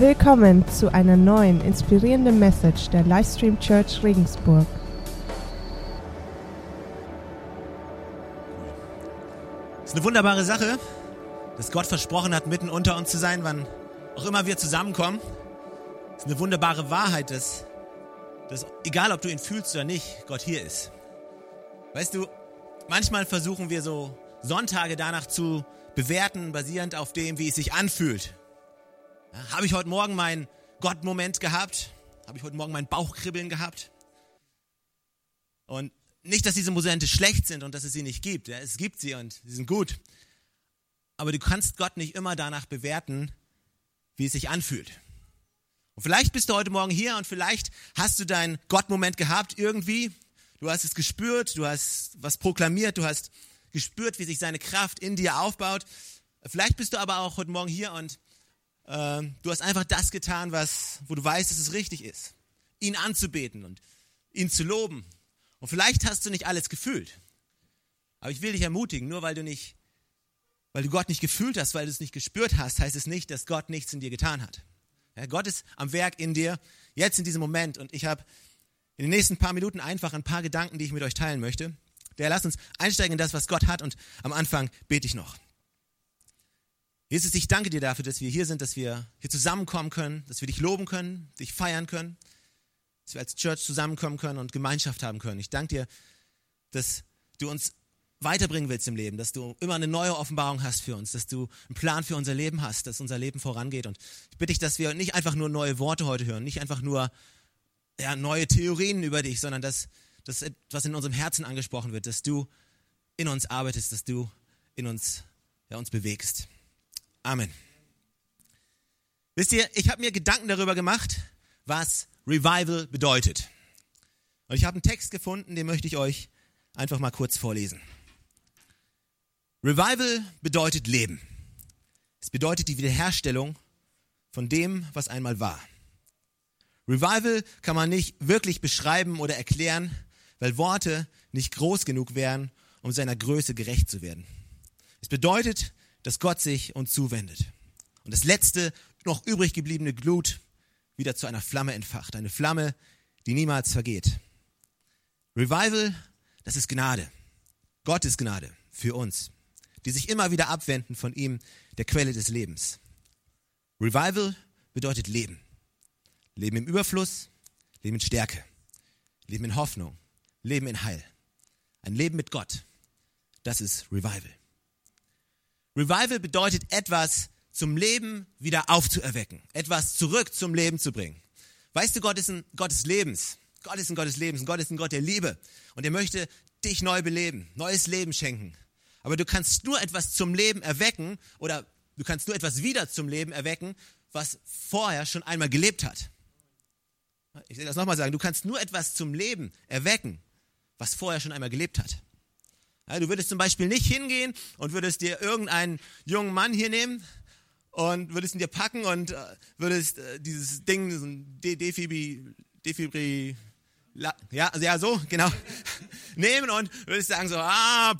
Willkommen zu einer neuen inspirierenden Message der Livestream Church Regensburg. Es ist eine wunderbare Sache, dass Gott versprochen hat, mitten unter uns zu sein, wann auch immer wir zusammenkommen. Es ist eine wunderbare Wahrheit, dass, dass egal ob du ihn fühlst oder nicht, Gott hier ist. Weißt du, manchmal versuchen wir so Sonntage danach zu bewerten, basierend auf dem, wie es sich anfühlt. Ja, Habe ich heute Morgen meinen Gott-Moment gehabt? Habe ich heute Morgen mein Bauchkribbeln gehabt? Und nicht, dass diese Momente schlecht sind und dass es sie nicht gibt. Ja, es gibt sie und sie sind gut. Aber du kannst Gott nicht immer danach bewerten, wie es sich anfühlt. Und vielleicht bist du heute Morgen hier und vielleicht hast du deinen Gott-Moment gehabt irgendwie. Du hast es gespürt, du hast was proklamiert, du hast gespürt, wie sich seine Kraft in dir aufbaut. Vielleicht bist du aber auch heute Morgen hier und du hast einfach das getan, was, wo du weißt, dass es richtig ist. Ihn anzubeten und ihn zu loben. Und vielleicht hast du nicht alles gefühlt. Aber ich will dich ermutigen, nur weil du nicht, weil du Gott nicht gefühlt hast, weil du es nicht gespürt hast, heißt es nicht, dass Gott nichts in dir getan hat. Ja, Gott ist am Werk in dir, jetzt in diesem Moment. Und ich habe in den nächsten paar Minuten einfach ein paar Gedanken, die ich mit euch teilen möchte. Der lasst uns einsteigen in das, was Gott hat. Und am Anfang bete ich noch. Jesus, ich danke dir dafür, dass wir hier sind, dass wir hier zusammenkommen können, dass wir dich loben können, dich feiern können, dass wir als Church zusammenkommen können und Gemeinschaft haben können. Ich danke dir, dass du uns weiterbringen willst im Leben, dass du immer eine neue Offenbarung hast für uns, dass du einen Plan für unser Leben hast, dass unser Leben vorangeht. Und ich bitte dich, dass wir nicht einfach nur neue Worte heute hören, nicht einfach nur ja, neue Theorien über dich, sondern dass, dass etwas in unserem Herzen angesprochen wird, dass du in uns arbeitest, dass du in uns, ja, uns bewegst. Amen. Wisst ihr, ich habe mir Gedanken darüber gemacht, was Revival bedeutet. Und ich habe einen Text gefunden, den möchte ich euch einfach mal kurz vorlesen. Revival bedeutet Leben. Es bedeutet die Wiederherstellung von dem, was einmal war. Revival kann man nicht wirklich beschreiben oder erklären, weil Worte nicht groß genug wären, um seiner Größe gerecht zu werden. Es bedeutet, dass Gott sich uns zuwendet und das letzte noch übrig gebliebene Glut wieder zu einer Flamme entfacht, eine Flamme, die niemals vergeht. Revival, das ist Gnade. Gottes Gnade für uns, die sich immer wieder abwenden von ihm, der Quelle des Lebens. Revival bedeutet Leben. Leben im Überfluss, Leben in Stärke, Leben in Hoffnung, Leben in Heil. Ein Leben mit Gott. Das ist Revival. Revival bedeutet etwas zum Leben wieder aufzuerwecken, etwas zurück zum Leben zu bringen. Weißt du, Gott ist ein Gott des Lebens. Gott ist ein Gott des Lebens. Gott ist ein Gott der Liebe. Und er möchte dich neu beleben, neues Leben schenken. Aber du kannst nur etwas zum Leben erwecken oder du kannst nur etwas wieder zum Leben erwecken, was vorher schon einmal gelebt hat. Ich will das nochmal sagen. Du kannst nur etwas zum Leben erwecken, was vorher schon einmal gelebt hat. Ja, du würdest zum Beispiel nicht hingehen und würdest dir irgendeinen jungen Mann hier nehmen und würdest ihn dir packen und äh, würdest äh, dieses Ding, so ein De Defibri, Defibri, ja, also ja, so, genau, nehmen und würdest sagen so, ah,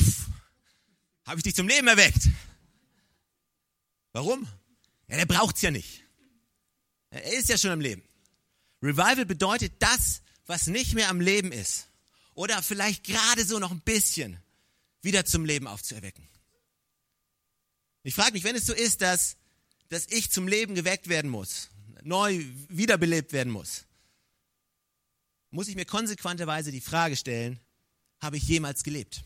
habe ich dich zum Leben erweckt. Warum? Ja, der braucht's ja nicht. Er ist ja schon im Leben. Revival bedeutet das, was nicht mehr am Leben ist. Oder vielleicht gerade so noch ein bisschen wieder zum Leben aufzuerwecken. Ich frage mich, wenn es so ist, dass, dass ich zum Leben geweckt werden muss, neu wiederbelebt werden muss, muss ich mir konsequenterweise die Frage stellen, habe ich jemals gelebt?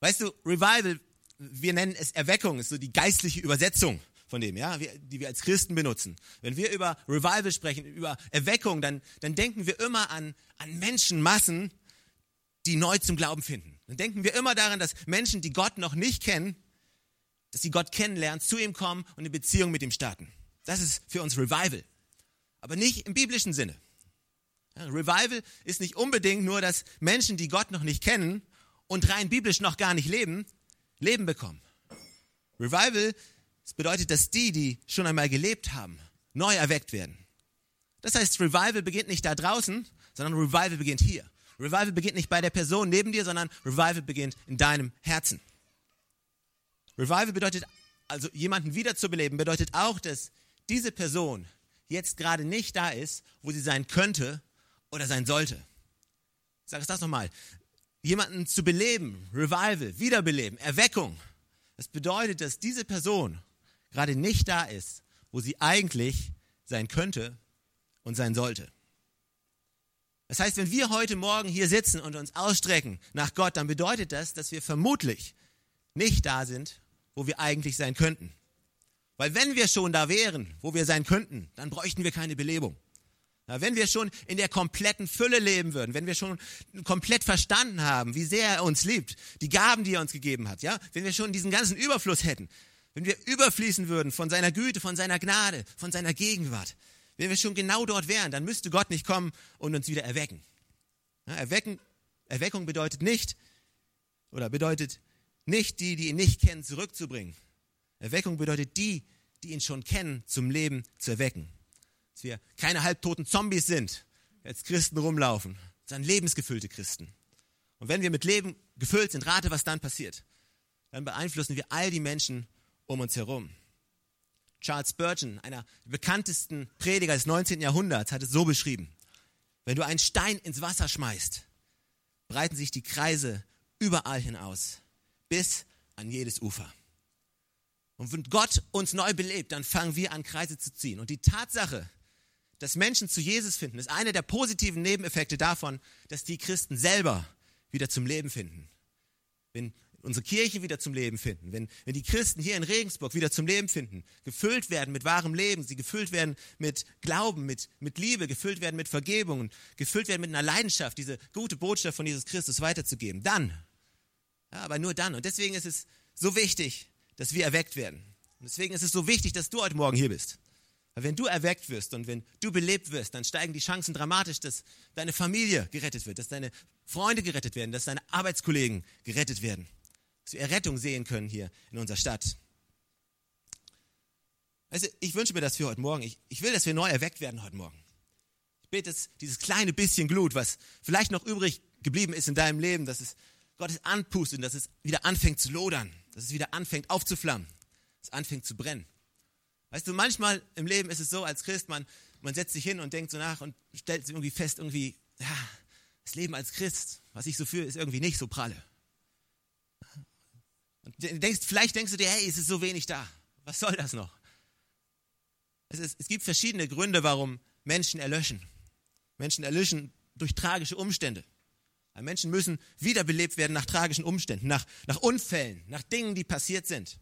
Weißt du, Revival, wir nennen es Erweckung, ist so die geistliche Übersetzung von dem, ja, die wir als Christen benutzen. Wenn wir über Revival sprechen, über Erweckung, dann, dann denken wir immer an, an Menschenmassen, die neu zum Glauben finden. Dann denken wir immer daran, dass Menschen, die Gott noch nicht kennen, dass sie Gott kennenlernen, zu ihm kommen und eine Beziehung mit ihm starten. Das ist für uns Revival. Aber nicht im biblischen Sinne. Ja, Revival ist nicht unbedingt nur, dass Menschen, die Gott noch nicht kennen und rein biblisch noch gar nicht leben, Leben bekommen. Revival das bedeutet, dass die, die schon einmal gelebt haben, neu erweckt werden. Das heißt, Revival beginnt nicht da draußen, sondern Revival beginnt hier. Revival beginnt nicht bei der Person neben dir, sondern Revival beginnt in deinem Herzen. Revival bedeutet also jemanden wiederzubeleben, bedeutet auch, dass diese Person jetzt gerade nicht da ist, wo sie sein könnte oder sein sollte. Ich sage es das nochmal. Jemanden zu beleben, Revival, Wiederbeleben, Erweckung, das bedeutet, dass diese Person gerade nicht da ist, wo sie eigentlich sein könnte und sein sollte. Das heißt, wenn wir heute Morgen hier sitzen und uns ausstrecken nach Gott, dann bedeutet das, dass wir vermutlich nicht da sind, wo wir eigentlich sein könnten. Weil wenn wir schon da wären, wo wir sein könnten, dann bräuchten wir keine Belebung. Ja, wenn wir schon in der kompletten Fülle leben würden, wenn wir schon komplett verstanden haben, wie sehr er uns liebt, die Gaben, die er uns gegeben hat, ja, wenn wir schon diesen ganzen Überfluss hätten, wenn wir überfließen würden von seiner Güte, von seiner Gnade, von seiner Gegenwart, wenn wir schon genau dort wären, dann müsste Gott nicht kommen und uns wieder erwecken. Ja, erwecken Erweckung bedeutet nicht, oder bedeutet nicht die, die ihn nicht kennen, zurückzubringen. Erweckung bedeutet die, die ihn schon kennen, zum Leben zu erwecken. Dass wir keine halbtoten Zombies sind, als Christen rumlaufen, sondern lebensgefüllte Christen. Und wenn wir mit Leben gefüllt sind, rate, was dann passiert. Dann beeinflussen wir all die Menschen um uns herum. Charles Spurgeon, einer der bekanntesten Prediger des 19. Jahrhunderts, hat es so beschrieben. Wenn du einen Stein ins Wasser schmeißt, breiten sich die Kreise überall hinaus, bis an jedes Ufer. Und wenn Gott uns neu belebt, dann fangen wir an, Kreise zu ziehen. Und die Tatsache, dass Menschen zu Jesus finden, ist einer der positiven Nebeneffekte davon, dass die Christen selber wieder zum Leben finden. Wenn unsere Kirche wieder zum Leben finden, wenn, wenn die Christen hier in Regensburg wieder zum Leben finden, gefüllt werden mit wahrem Leben, sie gefüllt werden mit Glauben, mit, mit Liebe, gefüllt werden mit Vergebung, gefüllt werden mit einer Leidenschaft, diese gute Botschaft von Jesus Christus weiterzugeben, dann, ja, aber nur dann. Und deswegen ist es so wichtig, dass wir erweckt werden. Und deswegen ist es so wichtig, dass du heute Morgen hier bist. Weil wenn du erweckt wirst und wenn du belebt wirst, dann steigen die Chancen dramatisch, dass deine Familie gerettet wird, dass deine Freunde gerettet werden, dass deine Arbeitskollegen gerettet werden. Dass wir Errettung sehen können hier in unserer Stadt. Also ich wünsche mir das für heute Morgen. Ich, ich will, dass wir neu erweckt werden heute Morgen. Ich bete, dass dieses kleine bisschen Glut, was vielleicht noch übrig geblieben ist in deinem Leben, dass es Gottes anpustet und dass es wieder anfängt zu lodern dass es wieder anfängt aufzuflammen, dass es anfängt zu brennen. Weißt du, manchmal im Leben ist es so, als Christ, man, man setzt sich hin und denkt so nach und stellt sich irgendwie fest, irgendwie, ja, das Leben als Christ, was ich so fühle, ist irgendwie nicht so pralle. Denkst, vielleicht denkst du dir, hey, es ist so wenig da. Was soll das noch? Es, ist, es gibt verschiedene Gründe, warum Menschen erlöschen. Menschen erlöschen durch tragische Umstände. Menschen müssen wiederbelebt werden nach tragischen Umständen, nach, nach Unfällen, nach Dingen, die passiert sind.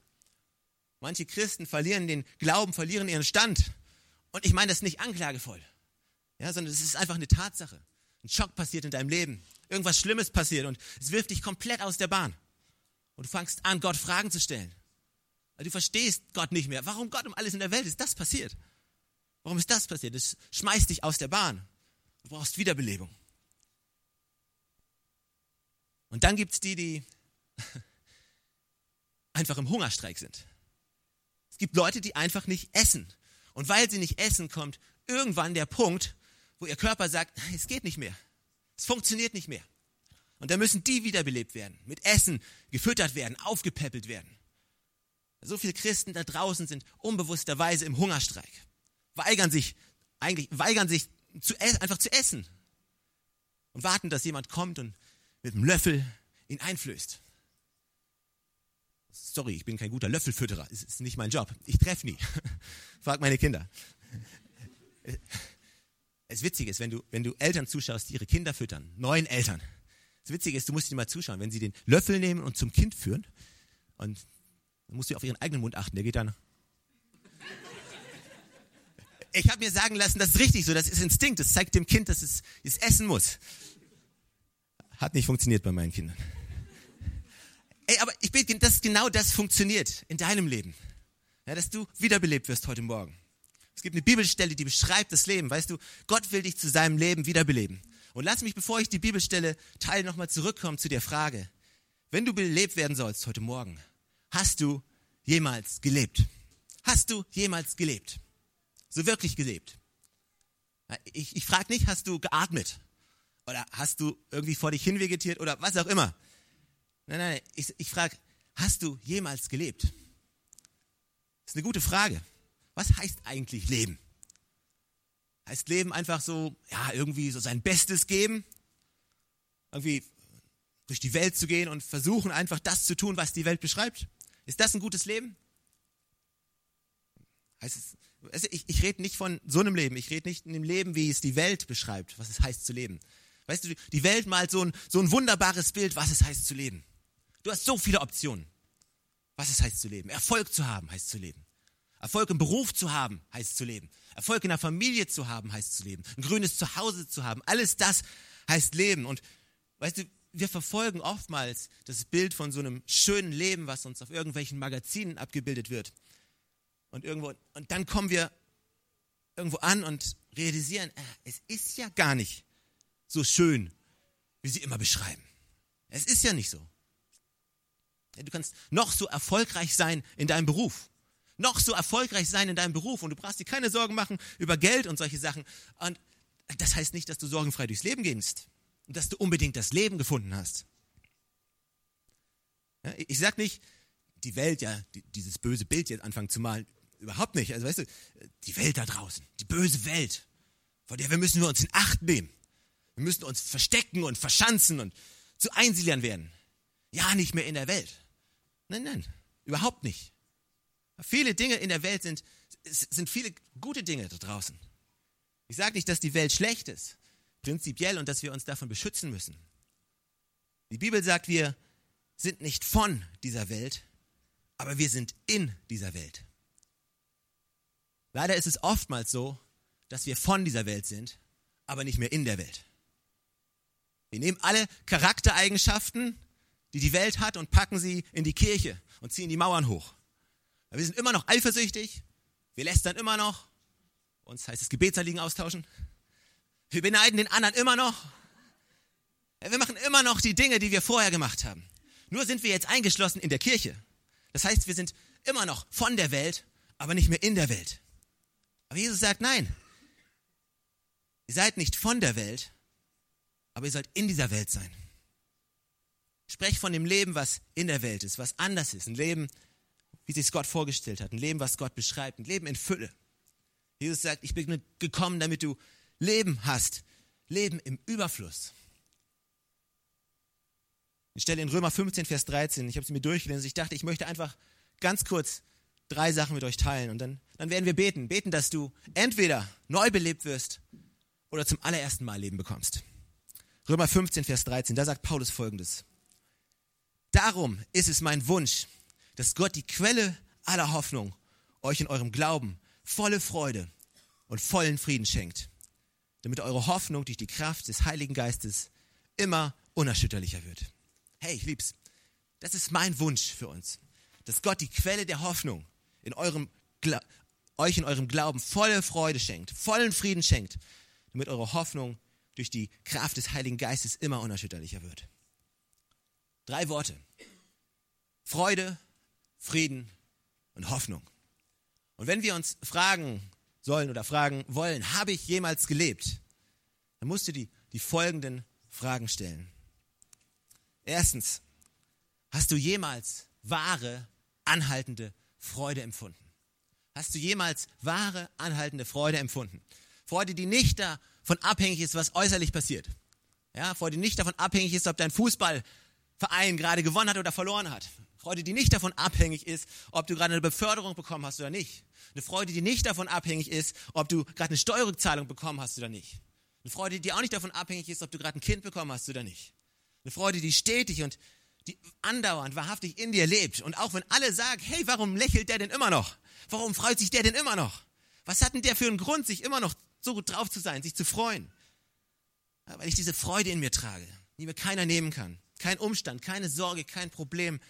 Manche Christen verlieren den Glauben, verlieren ihren Stand. Und ich meine das nicht anklagevoll, ja, sondern es ist einfach eine Tatsache. Ein Schock passiert in deinem Leben. Irgendwas Schlimmes passiert und es wirft dich komplett aus der Bahn. Und du fängst an, Gott Fragen zu stellen. Weil du verstehst Gott nicht mehr. Warum Gott um alles in der Welt ist das passiert? Warum ist das passiert? Das schmeißt dich aus der Bahn. Du brauchst Wiederbelebung. Und dann gibt es die, die einfach im Hungerstreik sind. Es gibt Leute, die einfach nicht essen. Und weil sie nicht essen, kommt irgendwann der Punkt, wo ihr Körper sagt, es geht nicht mehr. Es funktioniert nicht mehr. Und da müssen die wiederbelebt werden, mit Essen gefüttert werden, aufgepäppelt werden. So viele Christen da draußen sind unbewussterweise im Hungerstreik, weigern sich, eigentlich weigern sich zu, einfach zu essen und warten, dass jemand kommt und mit einem Löffel ihn einflößt. Sorry, ich bin kein guter Löffelfütterer. Das ist nicht mein Job. Ich treffe nie. Frag meine Kinder. Es Witzige ist, wenn du, wenn du Eltern zuschaust, die ihre Kinder füttern, neuen Eltern. Das Witzige ist, du musst dir mal zuschauen, wenn sie den Löffel nehmen und zum Kind führen, und dann musst du auf ihren eigenen Mund achten, der geht dann. Ich habe mir sagen lassen, das ist richtig so, das ist Instinkt, das zeigt dem Kind, dass es, es essen muss. Hat nicht funktioniert bei meinen Kindern. Ey, aber ich bete, dass genau das funktioniert in deinem Leben. Ja, dass du wiederbelebt wirst heute Morgen. Es gibt eine Bibelstelle, die beschreibt das Leben. Weißt du, Gott will dich zu seinem Leben wiederbeleben. Und lass mich, bevor ich die Bibelstelle teile, nochmal zurückkommen zu der Frage. Wenn du belebt werden sollst heute Morgen, hast du jemals gelebt? Hast du jemals gelebt? So wirklich gelebt? Ich, ich frage nicht, hast du geatmet? Oder hast du irgendwie vor dich hinvegetiert oder was auch immer? Nein, nein, ich, ich frage, hast du jemals gelebt? Das ist eine gute Frage. was heißt eigentlich Leben? Heißt Leben einfach so, ja, irgendwie so sein Bestes geben? Irgendwie durch die Welt zu gehen und versuchen einfach das zu tun, was die Welt beschreibt? Ist das ein gutes Leben? Heißt es, also ich, ich rede nicht von so einem Leben, ich rede nicht in dem Leben, wie es die Welt beschreibt, was es heißt zu leben. Weißt du, die Welt malt so ein, so ein wunderbares Bild, was es heißt zu leben. Du hast so viele Optionen, was es heißt zu leben. Erfolg zu haben heißt zu leben. Erfolg im Beruf zu haben heißt zu leben. Erfolg in der Familie zu haben heißt zu leben. Ein grünes Zuhause zu haben. Alles das heißt leben. Und weißt du, wir verfolgen oftmals das Bild von so einem schönen Leben, was uns auf irgendwelchen Magazinen abgebildet wird. Und irgendwo, und dann kommen wir irgendwo an und realisieren, äh, es ist ja gar nicht so schön, wie sie immer beschreiben. Es ist ja nicht so. Du kannst noch so erfolgreich sein in deinem Beruf. Noch so erfolgreich sein in deinem Beruf und du brauchst dir keine Sorgen machen über Geld und solche Sachen. Und das heißt nicht, dass du sorgenfrei durchs Leben gehst und dass du unbedingt das Leben gefunden hast. ich sag nicht, die Welt, ja, dieses böse Bild jetzt anfangen zu malen, überhaupt nicht. Also weißt du, die Welt da draußen, die böse Welt, vor der wir müssen wir uns in Acht nehmen. Wir müssen uns verstecken und verschanzen und zu Einsiedlern werden. Ja, nicht mehr in der Welt. Nein, nein, überhaupt nicht. Viele Dinge in der Welt sind, sind viele gute Dinge da draußen. Ich sage nicht, dass die Welt schlecht ist, prinzipiell, und dass wir uns davon beschützen müssen. Die Bibel sagt, wir sind nicht von dieser Welt, aber wir sind in dieser Welt. Leider ist es oftmals so, dass wir von dieser Welt sind, aber nicht mehr in der Welt. Wir nehmen alle Charaktereigenschaften, die die Welt hat, und packen sie in die Kirche und ziehen die Mauern hoch. Wir sind immer noch eifersüchtig, wir lästern immer noch, uns heißt es Gebetsanliegen austauschen. Wir beneiden den anderen immer noch. Wir machen immer noch die Dinge, die wir vorher gemacht haben. Nur sind wir jetzt eingeschlossen in der Kirche. Das heißt, wir sind immer noch von der Welt, aber nicht mehr in der Welt. Aber Jesus sagt, nein, ihr seid nicht von der Welt, aber ihr sollt in dieser Welt sein. Sprech von dem Leben, was in der Welt ist, was anders ist. Ein Leben, wie sich Gott vorgestellt hat. Ein Leben, was Gott beschreibt. Ein Leben in Fülle. Jesus sagt, ich bin gekommen, damit du Leben hast. Leben im Überfluss. Ich stelle in Römer 15, Vers 13. Ich habe sie mir durchgelesen. Ich dachte, ich möchte einfach ganz kurz drei Sachen mit euch teilen und dann, dann werden wir beten. Beten, dass du entweder neu belebt wirst oder zum allerersten Mal Leben bekommst. Römer 15, Vers 13, da sagt Paulus folgendes. Darum ist es mein Wunsch, dass Gott die Quelle aller Hoffnung euch in eurem Glauben volle Freude und vollen Frieden schenkt, damit eure Hoffnung durch die Kraft des Heiligen Geistes immer unerschütterlicher wird. Hey, ich lieb's. Das ist mein Wunsch für uns, dass Gott die Quelle der Hoffnung in eurem, euch in eurem Glauben volle Freude schenkt, vollen Frieden schenkt, damit eure Hoffnung durch die Kraft des Heiligen Geistes immer unerschütterlicher wird. Drei Worte. Freude, Frieden und Hoffnung. Und wenn wir uns fragen sollen oder fragen wollen, habe ich jemals gelebt? Dann musst du die, die folgenden Fragen stellen. Erstens, hast du jemals wahre, anhaltende Freude empfunden? Hast du jemals wahre, anhaltende Freude empfunden? Freude, die nicht davon abhängig ist, was äußerlich passiert. Ja, Freude, die nicht davon abhängig ist, ob dein Fußballverein gerade gewonnen hat oder verloren hat. Freude, die nicht davon abhängig ist, ob du gerade eine Beförderung bekommen hast oder nicht. Eine Freude, die nicht davon abhängig ist, ob du gerade eine Steuerrückzahlung bekommen hast oder nicht. Eine Freude, die auch nicht davon abhängig ist, ob du gerade ein Kind bekommen hast oder nicht. Eine Freude, die stetig und die andauernd, wahrhaftig in dir lebt. Und auch wenn alle sagen, hey, warum lächelt der denn immer noch? Warum freut sich der denn immer noch? Was hat denn der für einen Grund, sich immer noch so gut drauf zu sein, sich zu freuen? Weil ich diese Freude in mir trage, die mir keiner nehmen kann. Kein Umstand, keine Sorge, kein Problem,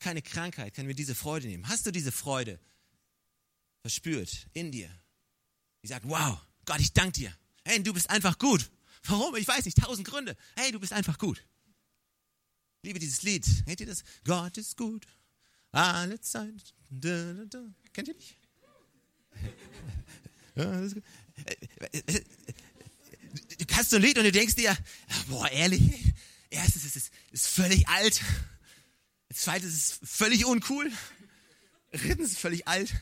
keine Krankheit kann mir diese Freude nehmen. Hast du diese Freude verspürt in dir? Die sagt, wow, Gott, ich danke dir. Hey, du bist einfach gut. Warum? Ich weiß nicht, tausend Gründe. Hey, du bist einfach gut. Ich liebe dieses Lied. Kennt ihr das? Gott ist gut. Alle Zeit. Da, da, da. Kennt ihr nicht? Du kannst so ein Lied und du denkst dir, boah, ehrlich, erstens ist es ist völlig alt. Zweitens ist völlig uncool. Drittens ist völlig alt.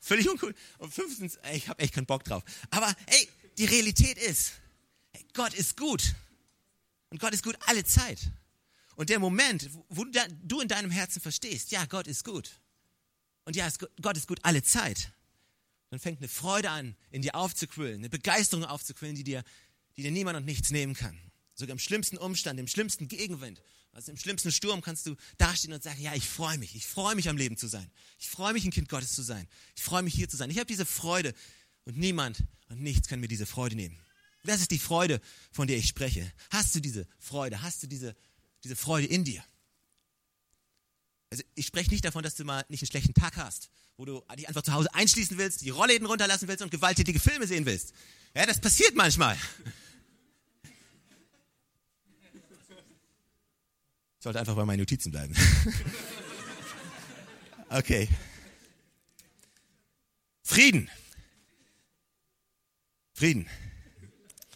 völlig uncool. Und fünftens, ey, ich habe echt keinen Bock drauf. Aber ey, die Realität ist, ey, Gott ist gut. Und Gott ist gut alle Zeit. Und der Moment, wo du in deinem Herzen verstehst, ja, Gott ist gut. Und ja, Gott ist gut alle Zeit. Dann fängt eine Freude an, in dir aufzuquillen, eine Begeisterung aufzuquillen, die dir, die dir niemand und nichts nehmen kann. Sogar im schlimmsten Umstand, im schlimmsten Gegenwind, also im schlimmsten Sturm kannst du dastehen und sagen, ja, ich freue mich, ich freue mich am Leben zu sein. Ich freue mich, ein Kind Gottes zu sein. Ich freue mich, hier zu sein. Ich habe diese Freude und niemand und nichts kann mir diese Freude nehmen. Das ist die Freude, von der ich spreche. Hast du diese Freude? Hast du diese, diese Freude in dir? Also ich spreche nicht davon, dass du mal nicht einen schlechten Tag hast, wo du dich einfach zu Hause einschließen willst, die Rollläden runterlassen willst und gewalttätige Filme sehen willst. Ja, das passiert manchmal. Sollte einfach bei meinen Notizen bleiben. okay. Frieden. Frieden.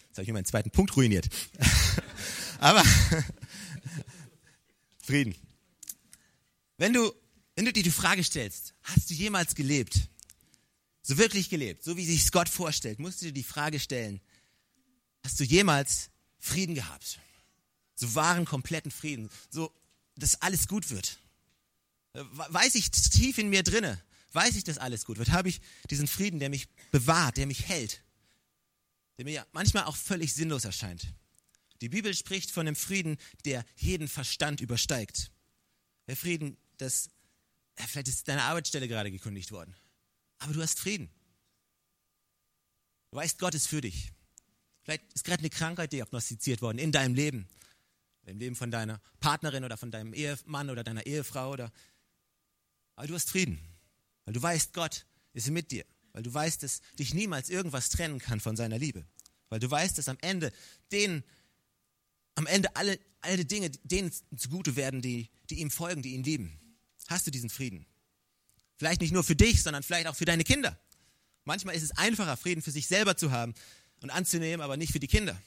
Jetzt habe ich mir meinen zweiten Punkt ruiniert. Aber Frieden. Wenn du, wenn du dir die Frage stellst, hast du jemals gelebt? So wirklich gelebt, so wie sich Gott vorstellt, musst du dir die Frage stellen, hast du jemals Frieden gehabt? So wahren, kompletten Frieden, so, dass alles gut wird. Weiß ich tief in mir drinne, weiß ich, dass alles gut wird, habe ich diesen Frieden, der mich bewahrt, der mich hält, der mir manchmal auch völlig sinnlos erscheint. Die Bibel spricht von dem Frieden, der jeden Verstand übersteigt. Der Frieden, das, vielleicht ist deine Arbeitsstelle gerade gekündigt worden, aber du hast Frieden. Du weißt, Gott ist für dich. Vielleicht ist gerade eine Krankheit diagnostiziert worden in deinem Leben im Leben von deiner Partnerin oder von deinem Ehemann oder deiner Ehefrau oder aber du hast Frieden, weil du weißt, Gott ist mit dir, weil du weißt, dass dich niemals irgendwas trennen kann von seiner Liebe, weil du weißt, dass am Ende denen, am Ende alle, alle Dinge denen zugute werden, die, die ihm folgen, die ihn lieben. Hast du diesen Frieden? Vielleicht nicht nur für dich, sondern vielleicht auch für deine Kinder. Manchmal ist es einfacher, Frieden für sich selber zu haben und anzunehmen, aber nicht für die Kinder.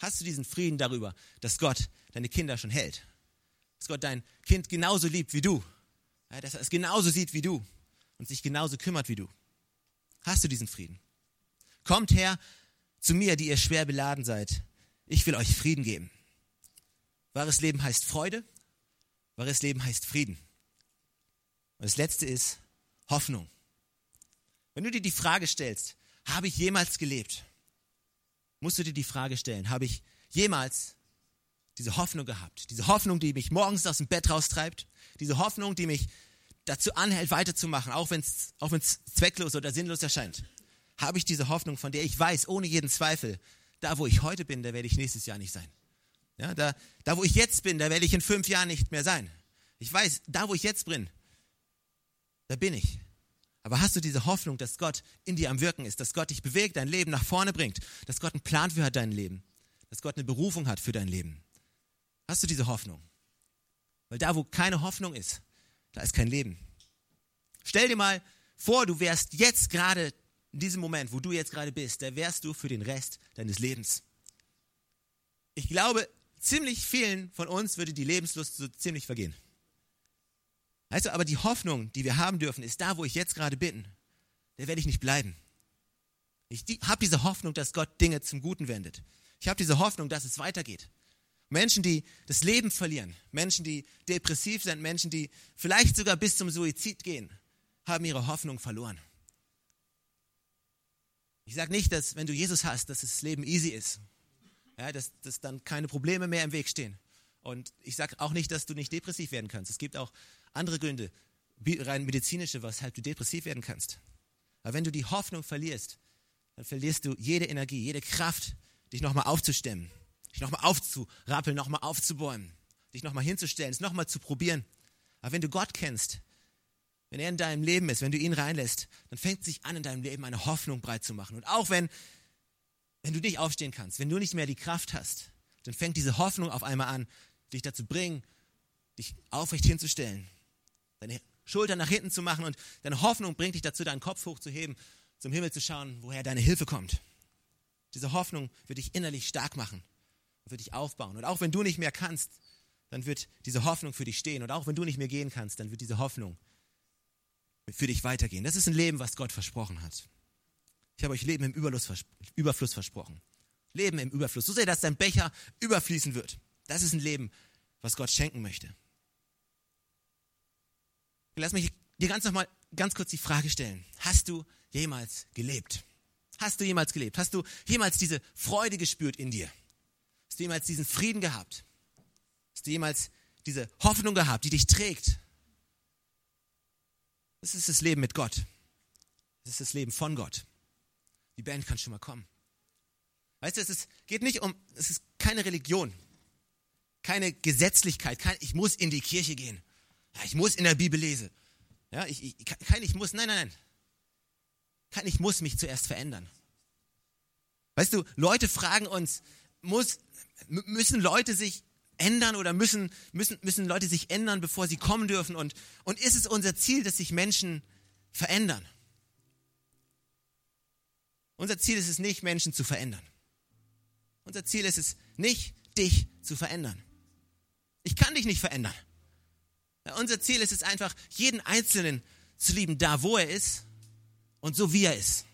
Hast du diesen Frieden darüber, dass Gott deine Kinder schon hält? Dass Gott dein Kind genauso liebt wie du? dass er es genauso sieht wie du und sich genauso kümmert wie du? Hast du diesen Frieden? Kommt her zu mir, die ihr schwer beladen seid. Ich will euch Frieden geben. Wahres Leben heißt Freude. Wahres Leben heißt Frieden. Und das letzte ist Hoffnung. Wenn du dir die Frage stellst, habe ich jemals gelebt? Musst du dir die Frage stellen, habe ich jemals diese Hoffnung gehabt? Diese Hoffnung, die mich morgens aus dem Bett raustreibt? Diese Hoffnung, die mich dazu anhält, weiterzumachen, auch wenn es auch zwecklos oder sinnlos erscheint? Habe ich diese Hoffnung, von der ich weiß, ohne jeden Zweifel, da wo ich heute bin, da werde ich nächstes Jahr nicht sein. Ja, da, da wo ich jetzt bin, da werde ich in fünf Jahren nicht mehr sein. Ich weiß, da wo ich jetzt bin, da bin ich. Aber hast du diese Hoffnung, dass Gott in dir am Wirken ist, dass Gott dich bewegt, dein Leben nach vorne bringt, dass Gott einen Plan für hat dein Leben, dass Gott eine Berufung hat für dein Leben? Hast du diese Hoffnung? Weil da, wo keine Hoffnung ist, da ist kein Leben. Stell dir mal vor, du wärst jetzt gerade in diesem Moment, wo du jetzt gerade bist, da wärst du für den Rest deines Lebens. Ich glaube, ziemlich vielen von uns würde die Lebenslust so ziemlich vergehen. Weißt du, aber die Hoffnung, die wir haben dürfen, ist da, wo ich jetzt gerade bin. Da werde ich nicht bleiben. Ich habe diese Hoffnung, dass Gott Dinge zum Guten wendet. Ich habe diese Hoffnung, dass es weitergeht. Menschen, die das Leben verlieren, Menschen, die depressiv sind, Menschen, die vielleicht sogar bis zum Suizid gehen, haben ihre Hoffnung verloren. Ich sage nicht, dass wenn du Jesus hast, dass das Leben easy ist. Ja, dass, dass dann keine Probleme mehr im Weg stehen. Und ich sage auch nicht, dass du nicht depressiv werden kannst. Es gibt auch andere Gründe, rein medizinische, weshalb du depressiv werden kannst. Aber wenn du die Hoffnung verlierst, dann verlierst du jede Energie, jede Kraft, dich nochmal aufzustemmen, dich nochmal aufzurappeln, nochmal aufzubäumen, dich nochmal hinzustellen, es nochmal zu probieren. Aber wenn du Gott kennst, wenn er in deinem Leben ist, wenn du ihn reinlässt, dann fängt sich an, in deinem Leben eine Hoffnung breit zu machen. Und auch wenn, wenn du nicht aufstehen kannst, wenn du nicht mehr die Kraft hast, dann fängt diese Hoffnung auf einmal an, dich dazu bringen, dich aufrecht hinzustellen, deine Schultern nach hinten zu machen und deine Hoffnung bringt dich dazu, deinen Kopf hochzuheben, zum Himmel zu schauen, woher deine Hilfe kommt. Diese Hoffnung wird dich innerlich stark machen und wird dich aufbauen. Und auch wenn du nicht mehr kannst, dann wird diese Hoffnung für dich stehen. Und auch wenn du nicht mehr gehen kannst, dann wird diese Hoffnung für dich weitergehen. Das ist ein Leben, was Gott versprochen hat. Ich habe euch Leben im Überfluss versprochen. Leben im Überfluss. So sehr, dass dein Becher überfließen wird. Das ist ein Leben, was Gott schenken möchte. Lass mich dir ganz nochmal ganz kurz die Frage stellen. Hast du jemals gelebt? Hast du jemals gelebt? Hast du jemals diese Freude gespürt in dir? Hast du jemals diesen Frieden gehabt? Hast du jemals diese Hoffnung gehabt, die dich trägt? Das ist das Leben mit Gott. Das ist das Leben von Gott. Die Band kann schon mal kommen. Weißt du, es ist, geht nicht um, es ist keine Religion, keine Gesetzlichkeit, kein, ich muss in die Kirche gehen, ja, ich muss in der Bibel lesen. Ja, ich, ich, kein ich muss, nein, nein, nein. Kein ich muss mich zuerst verändern. Weißt du, Leute fragen uns, muss, müssen Leute sich ändern oder müssen, müssen, müssen Leute sich ändern, bevor sie kommen dürfen? Und, und ist es unser Ziel, dass sich Menschen verändern? Unser Ziel ist es nicht, Menschen zu verändern. Unser Ziel ist es nicht, dich zu verändern. Ich kann dich nicht verändern. Unser Ziel ist es einfach, jeden Einzelnen zu lieben, da wo er ist und so wie er ist.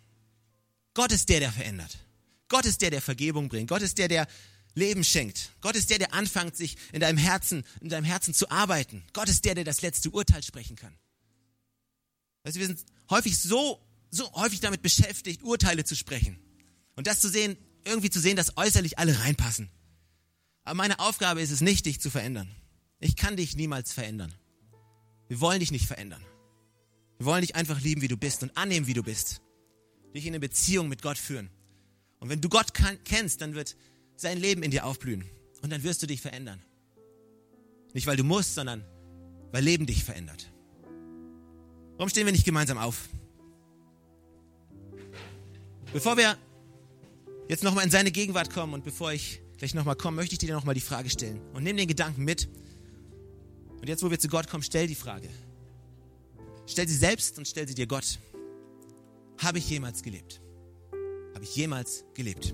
Gott ist der, der verändert. Gott ist der, der Vergebung bringt. Gott ist der, der Leben schenkt. Gott ist der, der anfängt, sich in deinem Herzen, in deinem Herzen zu arbeiten. Gott ist der, der das letzte Urteil sprechen kann. Weißt du, wir sind häufig so, so häufig damit beschäftigt, Urteile zu sprechen. Und das zu sehen, irgendwie zu sehen, dass äußerlich alle reinpassen. Aber meine Aufgabe ist es nicht, dich zu verändern. Ich kann dich niemals verändern. Wir wollen dich nicht verändern. Wir wollen dich einfach lieben, wie du bist und annehmen, wie du bist. Dich in eine Beziehung mit Gott führen. Und wenn du Gott kann, kennst, dann wird sein Leben in dir aufblühen. Und dann wirst du dich verändern. Nicht weil du musst, sondern weil Leben dich verändert. Warum stehen wir nicht gemeinsam auf? Bevor wir jetzt nochmal in seine Gegenwart kommen und bevor ich gleich nochmal komme, möchte ich dir nochmal die Frage stellen. Und nimm den Gedanken mit. Und jetzt, wo wir zu Gott kommen, stell die Frage. Stell sie selbst und stell sie dir Gott. Habe ich jemals gelebt? Habe ich jemals gelebt?